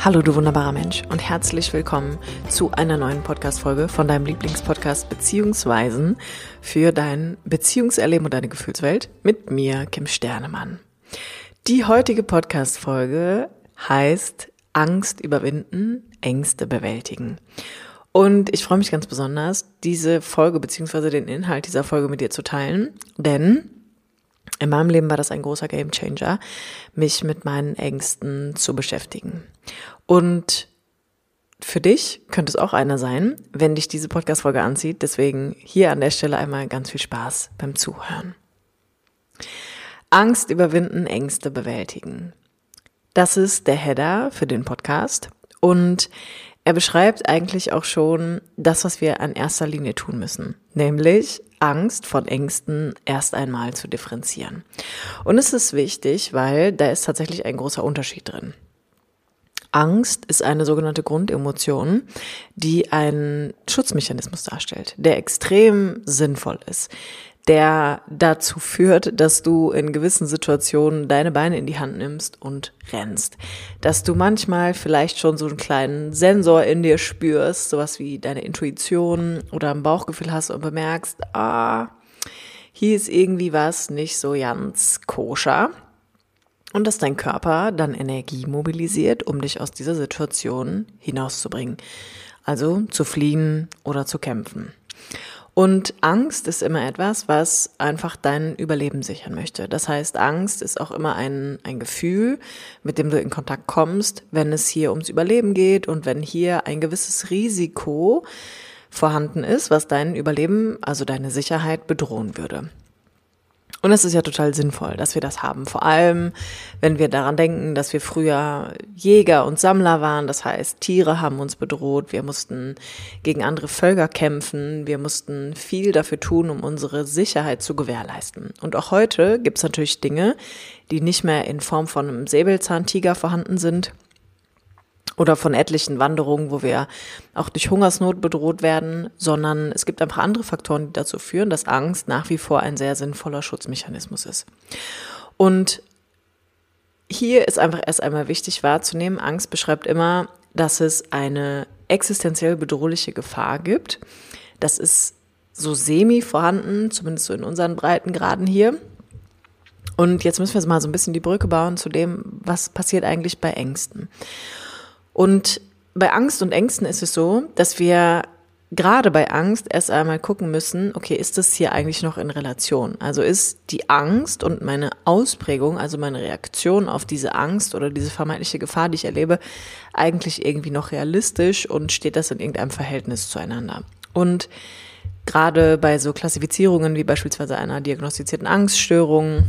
Hallo du wunderbarer Mensch und herzlich willkommen zu einer neuen Podcast-Folge von deinem Lieblingspodcast Beziehungsweisen für dein Beziehungserleben und deine Gefühlswelt mit mir, Kim Sternemann. Die heutige Podcast-Folge heißt Angst überwinden, Ängste bewältigen. Und ich freue mich ganz besonders, diese Folge beziehungsweise den Inhalt dieser Folge mit dir zu teilen, denn in meinem Leben war das ein großer Gamechanger, mich mit meinen Ängsten zu beschäftigen. Und für dich könnte es auch einer sein, wenn dich diese Podcast-Folge anzieht. Deswegen hier an der Stelle einmal ganz viel Spaß beim Zuhören. Angst überwinden, Ängste bewältigen. Das ist der Header für den Podcast. Und er beschreibt eigentlich auch schon das, was wir an erster Linie tun müssen, nämlich Angst von Ängsten erst einmal zu differenzieren. Und es ist wichtig, weil da ist tatsächlich ein großer Unterschied drin. Angst ist eine sogenannte Grundemotion, die einen Schutzmechanismus darstellt, der extrem sinnvoll ist, der dazu führt, dass du in gewissen Situationen deine Beine in die Hand nimmst und rennst. Dass du manchmal vielleicht schon so einen kleinen Sensor in dir spürst, sowas wie deine Intuition oder ein Bauchgefühl hast und bemerkst, ah, hier ist irgendwie was nicht so ganz koscher. Und dass dein Körper dann Energie mobilisiert, um dich aus dieser Situation hinauszubringen. Also zu fliehen oder zu kämpfen. Und Angst ist immer etwas, was einfach dein Überleben sichern möchte. Das heißt, Angst ist auch immer ein, ein Gefühl, mit dem du in Kontakt kommst, wenn es hier ums Überleben geht und wenn hier ein gewisses Risiko vorhanden ist, was dein Überleben, also deine Sicherheit bedrohen würde. Und es ist ja total sinnvoll, dass wir das haben. Vor allem, wenn wir daran denken, dass wir früher Jäger und Sammler waren. Das heißt, Tiere haben uns bedroht. Wir mussten gegen andere Völker kämpfen. Wir mussten viel dafür tun, um unsere Sicherheit zu gewährleisten. Und auch heute gibt es natürlich Dinge, die nicht mehr in Form von einem Säbelzahntiger vorhanden sind, oder von etlichen Wanderungen, wo wir auch durch Hungersnot bedroht werden, sondern es gibt einfach andere Faktoren, die dazu führen, dass Angst nach wie vor ein sehr sinnvoller Schutzmechanismus ist. Und hier ist einfach erst einmal wichtig wahrzunehmen, Angst beschreibt immer, dass es eine existenziell bedrohliche Gefahr gibt. Das ist so semi vorhanden, zumindest so in unseren Breitengraden hier. Und jetzt müssen wir mal so ein bisschen die Brücke bauen zu dem, was passiert eigentlich bei Ängsten. Und bei Angst und Ängsten ist es so, dass wir gerade bei Angst erst einmal gucken müssen, okay, ist das hier eigentlich noch in Relation? Also ist die Angst und meine Ausprägung, also meine Reaktion auf diese Angst oder diese vermeintliche Gefahr, die ich erlebe, eigentlich irgendwie noch realistisch und steht das in irgendeinem Verhältnis zueinander? Und gerade bei so Klassifizierungen wie beispielsweise einer diagnostizierten Angststörung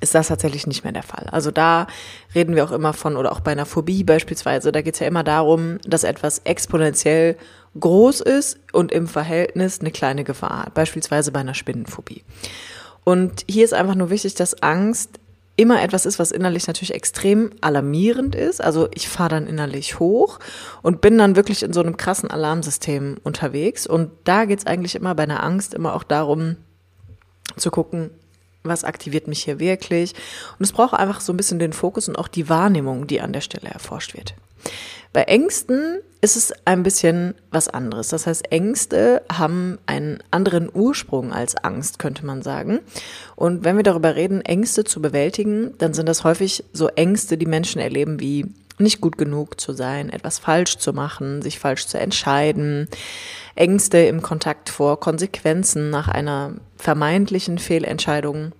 ist das tatsächlich nicht mehr der Fall. Also da reden wir auch immer von, oder auch bei einer Phobie beispielsweise, da geht es ja immer darum, dass etwas exponentiell groß ist und im Verhältnis eine kleine Gefahr hat, beispielsweise bei einer Spinnenphobie. Und hier ist einfach nur wichtig, dass Angst immer etwas ist, was innerlich natürlich extrem alarmierend ist. Also ich fahre dann innerlich hoch und bin dann wirklich in so einem krassen Alarmsystem unterwegs. Und da geht es eigentlich immer bei einer Angst immer auch darum zu gucken, was aktiviert mich hier wirklich. Und es braucht einfach so ein bisschen den Fokus und auch die Wahrnehmung, die an der Stelle erforscht wird. Bei Ängsten ist es ein bisschen was anderes. Das heißt, Ängste haben einen anderen Ursprung als Angst, könnte man sagen. Und wenn wir darüber reden, Ängste zu bewältigen, dann sind das häufig so Ängste, die Menschen erleben wie nicht gut genug zu sein, etwas falsch zu machen, sich falsch zu entscheiden, Ängste im Kontakt vor Konsequenzen nach einer vermeintlichen Fehlentscheidung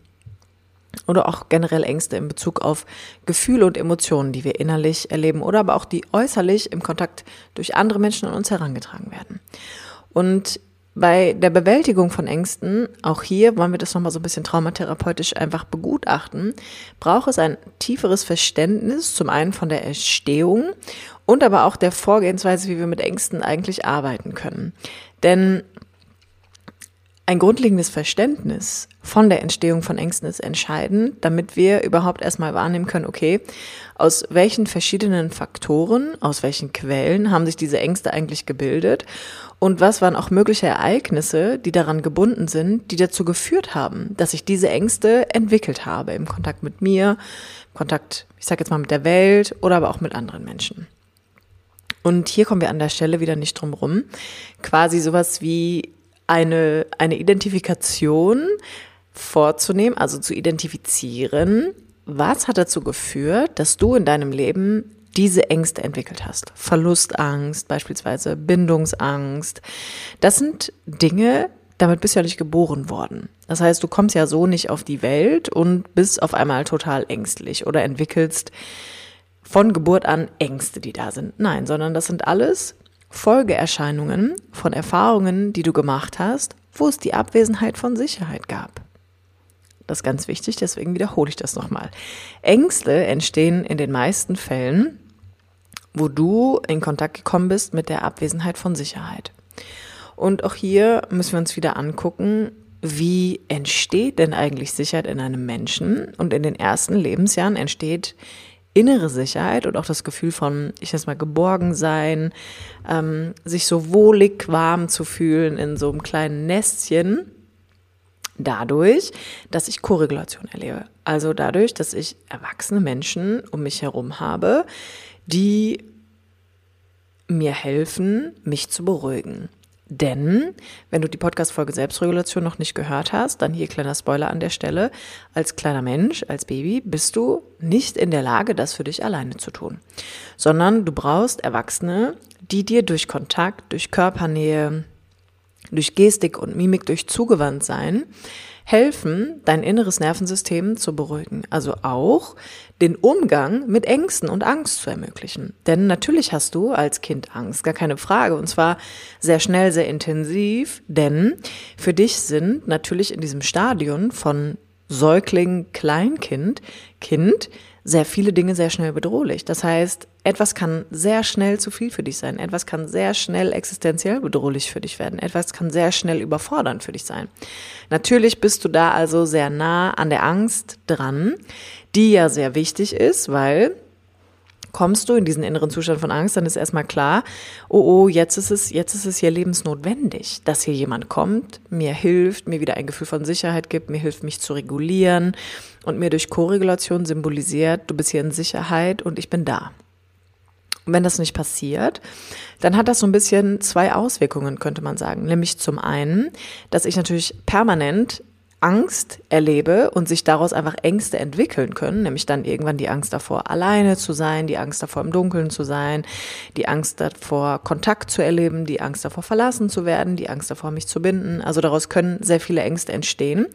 oder auch generell Ängste in Bezug auf Gefühle und Emotionen, die wir innerlich erleben oder aber auch die äußerlich im Kontakt durch andere Menschen an uns herangetragen werden. Und bei der Bewältigung von Ängsten, auch hier wollen wir das nochmal so ein bisschen traumatherapeutisch einfach begutachten, braucht es ein tieferes Verständnis zum einen von der Entstehung und aber auch der Vorgehensweise, wie wir mit Ängsten eigentlich arbeiten können. Denn ein grundlegendes Verständnis von der Entstehung von Ängsten ist entscheidend, damit wir überhaupt erstmal wahrnehmen können, okay, aus welchen verschiedenen Faktoren, aus welchen Quellen haben sich diese Ängste eigentlich gebildet Und was waren auch mögliche Ereignisse, die daran gebunden sind, die dazu geführt haben, dass ich diese Ängste entwickelt habe im Kontakt mit mir, im Kontakt, ich sage jetzt mal mit der Welt oder aber auch mit anderen Menschen. Und hier kommen wir an der Stelle wieder nicht drum rum. Quasi sowas wie eine, eine Identifikation vorzunehmen, also zu identifizieren, was hat dazu geführt, dass du in deinem Leben diese Ängste entwickelt hast. Verlustangst, beispielsweise Bindungsangst. Das sind Dinge, damit bist du ja nicht geboren worden. Das heißt, du kommst ja so nicht auf die Welt und bist auf einmal total ängstlich oder entwickelst von Geburt an Ängste, die da sind. Nein, sondern das sind alles Folgeerscheinungen von Erfahrungen, die du gemacht hast, wo es die Abwesenheit von Sicherheit gab. Das ist ganz wichtig, deswegen wiederhole ich das nochmal. Ängste entstehen in den meisten Fällen, wo du in Kontakt gekommen bist mit der Abwesenheit von Sicherheit. Und auch hier müssen wir uns wieder angucken, wie entsteht denn eigentlich Sicherheit in einem Menschen? Und in den ersten Lebensjahren entsteht innere Sicherheit und auch das Gefühl von, ich nenne mal, geborgen sein, ähm, sich so wohlig warm zu fühlen in so einem kleinen Nestchen. Dadurch, dass ich Korregulation erlebe. Also dadurch, dass ich erwachsene Menschen um mich herum habe, die mir helfen, mich zu beruhigen. Denn, wenn du die Podcast-Folge Selbstregulation noch nicht gehört hast, dann hier kleiner Spoiler an der Stelle. Als kleiner Mensch, als Baby, bist du nicht in der Lage, das für dich alleine zu tun. Sondern du brauchst Erwachsene, die dir durch Kontakt, durch Körpernähe, durch Gestik und Mimik, durch Zugewandtsein helfen, dein inneres Nervensystem zu beruhigen. Also auch den Umgang mit Ängsten und Angst zu ermöglichen. Denn natürlich hast du als Kind Angst, gar keine Frage. Und zwar sehr schnell, sehr intensiv. Denn für dich sind natürlich in diesem Stadion von Säugling, Kleinkind, Kind sehr viele Dinge sehr schnell bedrohlich. Das heißt, etwas kann sehr schnell zu viel für dich sein. Etwas kann sehr schnell existenziell bedrohlich für dich werden. Etwas kann sehr schnell überfordernd für dich sein. Natürlich bist du da also sehr nah an der Angst dran, die ja sehr wichtig ist, weil kommst du in diesen inneren Zustand von Angst, dann ist erstmal klar, oh oh, jetzt ist es, jetzt ist es hier lebensnotwendig, dass hier jemand kommt, mir hilft, mir wieder ein Gefühl von Sicherheit gibt, mir hilft, mich zu regulieren und mir durch Koregulation symbolisiert, du bist hier in Sicherheit und ich bin da. Und wenn das nicht passiert, dann hat das so ein bisschen zwei Auswirkungen, könnte man sagen. Nämlich zum einen, dass ich natürlich permanent Angst erlebe und sich daraus einfach Ängste entwickeln können, nämlich dann irgendwann die Angst davor, alleine zu sein, die Angst davor, im Dunkeln zu sein, die Angst davor, Kontakt zu erleben, die Angst davor, verlassen zu werden, die Angst davor, mich zu binden. Also daraus können sehr viele Ängste entstehen.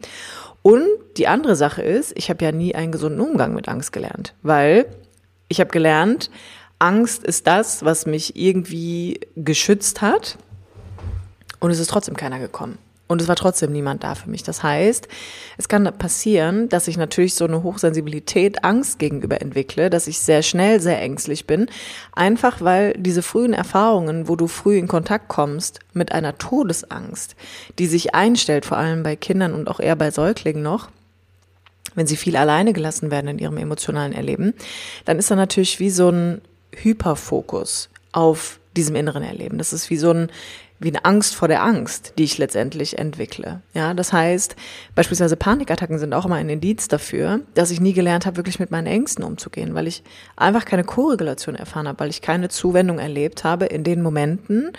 Und die andere Sache ist, ich habe ja nie einen gesunden Umgang mit Angst gelernt, weil ich habe gelernt, Angst ist das, was mich irgendwie geschützt hat. Und es ist trotzdem keiner gekommen. Und es war trotzdem niemand da für mich. Das heißt, es kann passieren, dass ich natürlich so eine Hochsensibilität Angst gegenüber entwickle, dass ich sehr schnell sehr ängstlich bin. Einfach weil diese frühen Erfahrungen, wo du früh in Kontakt kommst mit einer Todesangst, die sich einstellt, vor allem bei Kindern und auch eher bei Säuglingen noch, wenn sie viel alleine gelassen werden in ihrem emotionalen Erleben, dann ist da natürlich wie so ein Hyperfokus auf diesem inneren Erleben. Das ist wie so ein wie eine Angst vor der Angst, die ich letztendlich entwickle. Ja, das heißt, beispielsweise Panikattacken sind auch immer ein Indiz dafür, dass ich nie gelernt habe, wirklich mit meinen Ängsten umzugehen, weil ich einfach keine Korrelation erfahren habe, weil ich keine Zuwendung erlebt habe in den Momenten,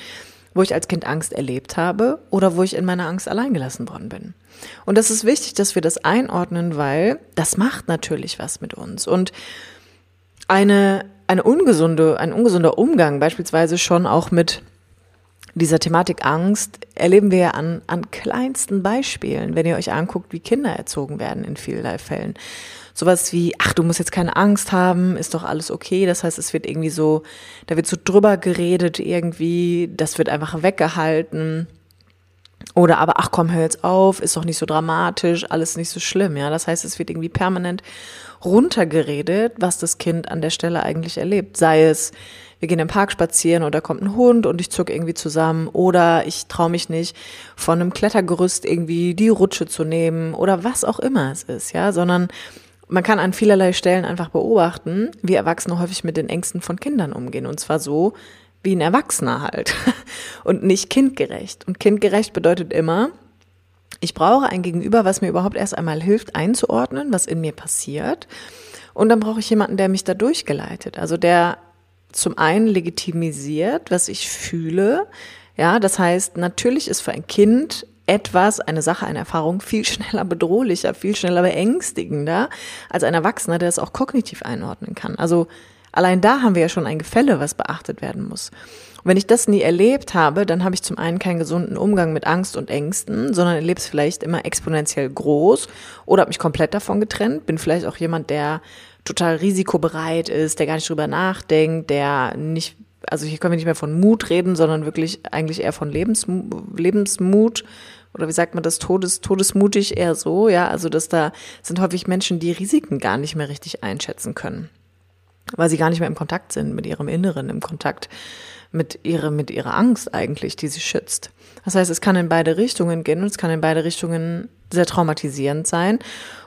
wo ich als Kind Angst erlebt habe oder wo ich in meiner Angst alleingelassen worden bin. Und das ist wichtig, dass wir das einordnen, weil das macht natürlich was mit uns. Und eine, eine ungesunde, ein ungesunder Umgang beispielsweise schon auch mit dieser Thematik Angst erleben wir ja an, an kleinsten Beispielen, wenn ihr euch anguckt, wie Kinder erzogen werden in vielerlei Fällen. Sowas wie, ach, du musst jetzt keine Angst haben, ist doch alles okay. Das heißt, es wird irgendwie so, da wird so drüber geredet irgendwie, das wird einfach weggehalten. Oder aber, ach komm, hör jetzt auf, ist doch nicht so dramatisch, alles nicht so schlimm, ja. Das heißt, es wird irgendwie permanent runtergeredet, was das Kind an der Stelle eigentlich erlebt. Sei es, wir gehen im Park spazieren oder kommt ein Hund und ich zuck irgendwie zusammen oder ich traue mich nicht, von einem Klettergerüst irgendwie die Rutsche zu nehmen oder was auch immer es ist, ja, sondern man kann an vielerlei Stellen einfach beobachten, wie Erwachsene häufig mit den Ängsten von Kindern umgehen und zwar so, wie ein Erwachsener halt und nicht kindgerecht. Und kindgerecht bedeutet immer, ich brauche ein Gegenüber, was mir überhaupt erst einmal hilft einzuordnen, was in mir passiert. Und dann brauche ich jemanden, der mich da durchgeleitet. Also der zum einen legitimisiert, was ich fühle. Ja, das heißt, natürlich ist für ein Kind etwas, eine Sache, eine Erfahrung viel schneller bedrohlicher, viel schneller beängstigender als ein Erwachsener, der es auch kognitiv einordnen kann. Also allein da haben wir ja schon ein Gefälle, was beachtet werden muss. Und wenn ich das nie erlebt habe, dann habe ich zum einen keinen gesunden Umgang mit Angst und Ängsten, sondern erlebe es vielleicht immer exponentiell groß oder habe mich komplett davon getrennt, bin vielleicht auch jemand, der total risikobereit ist, der gar nicht drüber nachdenkt, der nicht, also hier können wir nicht mehr von Mut reden, sondern wirklich eigentlich eher von Lebens, Lebensmut oder wie sagt man das, Todes, todesmutig eher so, ja, also dass da sind häufig Menschen, die Risiken gar nicht mehr richtig einschätzen können, weil sie gar nicht mehr im Kontakt sind mit ihrem Inneren, im Kontakt mit ihrer, mit ihrer Angst eigentlich, die sie schützt. Das heißt, es kann in beide Richtungen gehen und es kann in beide Richtungen sehr traumatisierend sein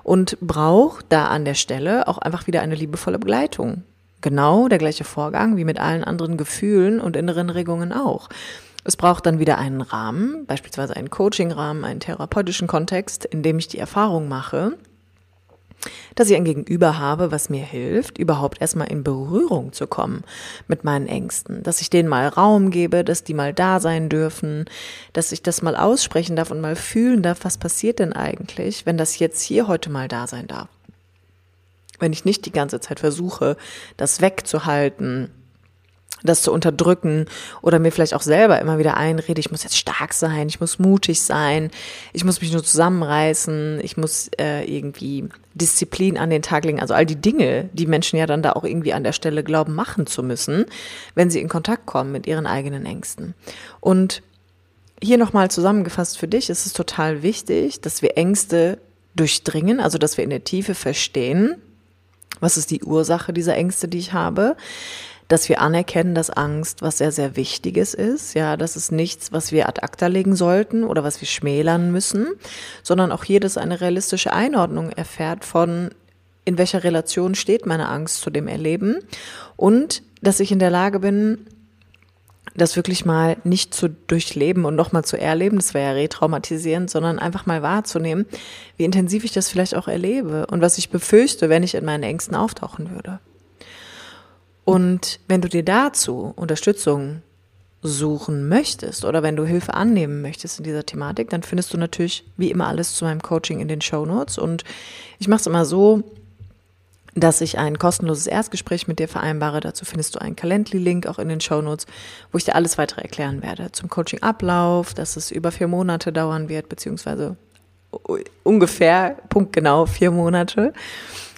und braucht da an der Stelle auch einfach wieder eine liebevolle Begleitung. Genau der gleiche Vorgang wie mit allen anderen Gefühlen und inneren Regungen auch. Es braucht dann wieder einen Rahmen, beispielsweise einen Coaching-Rahmen, einen therapeutischen Kontext, in dem ich die Erfahrung mache, dass ich ein Gegenüber habe, was mir hilft, überhaupt erstmal in Berührung zu kommen mit meinen Ängsten, dass ich denen mal Raum gebe, dass die mal da sein dürfen, dass ich das mal aussprechen darf und mal fühlen darf, was passiert denn eigentlich, wenn das jetzt hier heute mal da sein darf. Wenn ich nicht die ganze Zeit versuche, das wegzuhalten, das zu unterdrücken oder mir vielleicht auch selber immer wieder einrede, ich muss jetzt stark sein, ich muss mutig sein, ich muss mich nur zusammenreißen, ich muss äh, irgendwie Disziplin an den Tag legen, also all die Dinge, die Menschen ja dann da auch irgendwie an der Stelle glauben machen zu müssen, wenn sie in Kontakt kommen mit ihren eigenen Ängsten. Und hier nochmal zusammengefasst für dich ist es total wichtig, dass wir Ängste durchdringen, also dass wir in der Tiefe verstehen, was ist die Ursache dieser Ängste, die ich habe, dass wir anerkennen, dass Angst was sehr, sehr Wichtiges ist. Ja, das ist nichts, was wir ad acta legen sollten oder was wir schmälern müssen, sondern auch jedes eine realistische Einordnung erfährt von, in welcher Relation steht meine Angst zu dem Erleben und dass ich in der Lage bin, das wirklich mal nicht zu durchleben und nochmal zu erleben, das wäre ja retraumatisierend, sondern einfach mal wahrzunehmen, wie intensiv ich das vielleicht auch erlebe und was ich befürchte, wenn ich in meinen Ängsten auftauchen würde. Und wenn du dir dazu Unterstützung suchen möchtest oder wenn du Hilfe annehmen möchtest in dieser Thematik, dann findest du natürlich wie immer alles zu meinem Coaching in den Show Notes. Und ich mache es immer so, dass ich ein kostenloses Erstgespräch mit dir vereinbare. Dazu findest du einen Calendly-Link auch in den Show Notes, wo ich dir alles weitere erklären werde. Zum Coaching-Ablauf, dass es über vier Monate dauern wird, beziehungsweise ungefähr, punktgenau vier Monate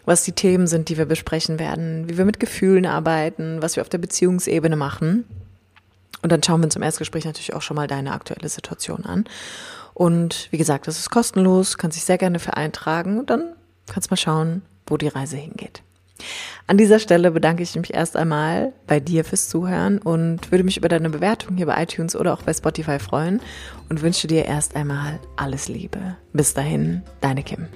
was die Themen sind, die wir besprechen werden, wie wir mit Gefühlen arbeiten, was wir auf der Beziehungsebene machen. Und dann schauen wir uns im Erstgespräch natürlich auch schon mal deine aktuelle Situation an. Und wie gesagt, das ist kostenlos, kannst dich sehr gerne für eintragen und dann kannst mal schauen, wo die Reise hingeht. An dieser Stelle bedanke ich mich erst einmal bei dir fürs Zuhören und würde mich über deine Bewertung hier bei iTunes oder auch bei Spotify freuen und wünsche dir erst einmal alles Liebe. Bis dahin, deine Kim.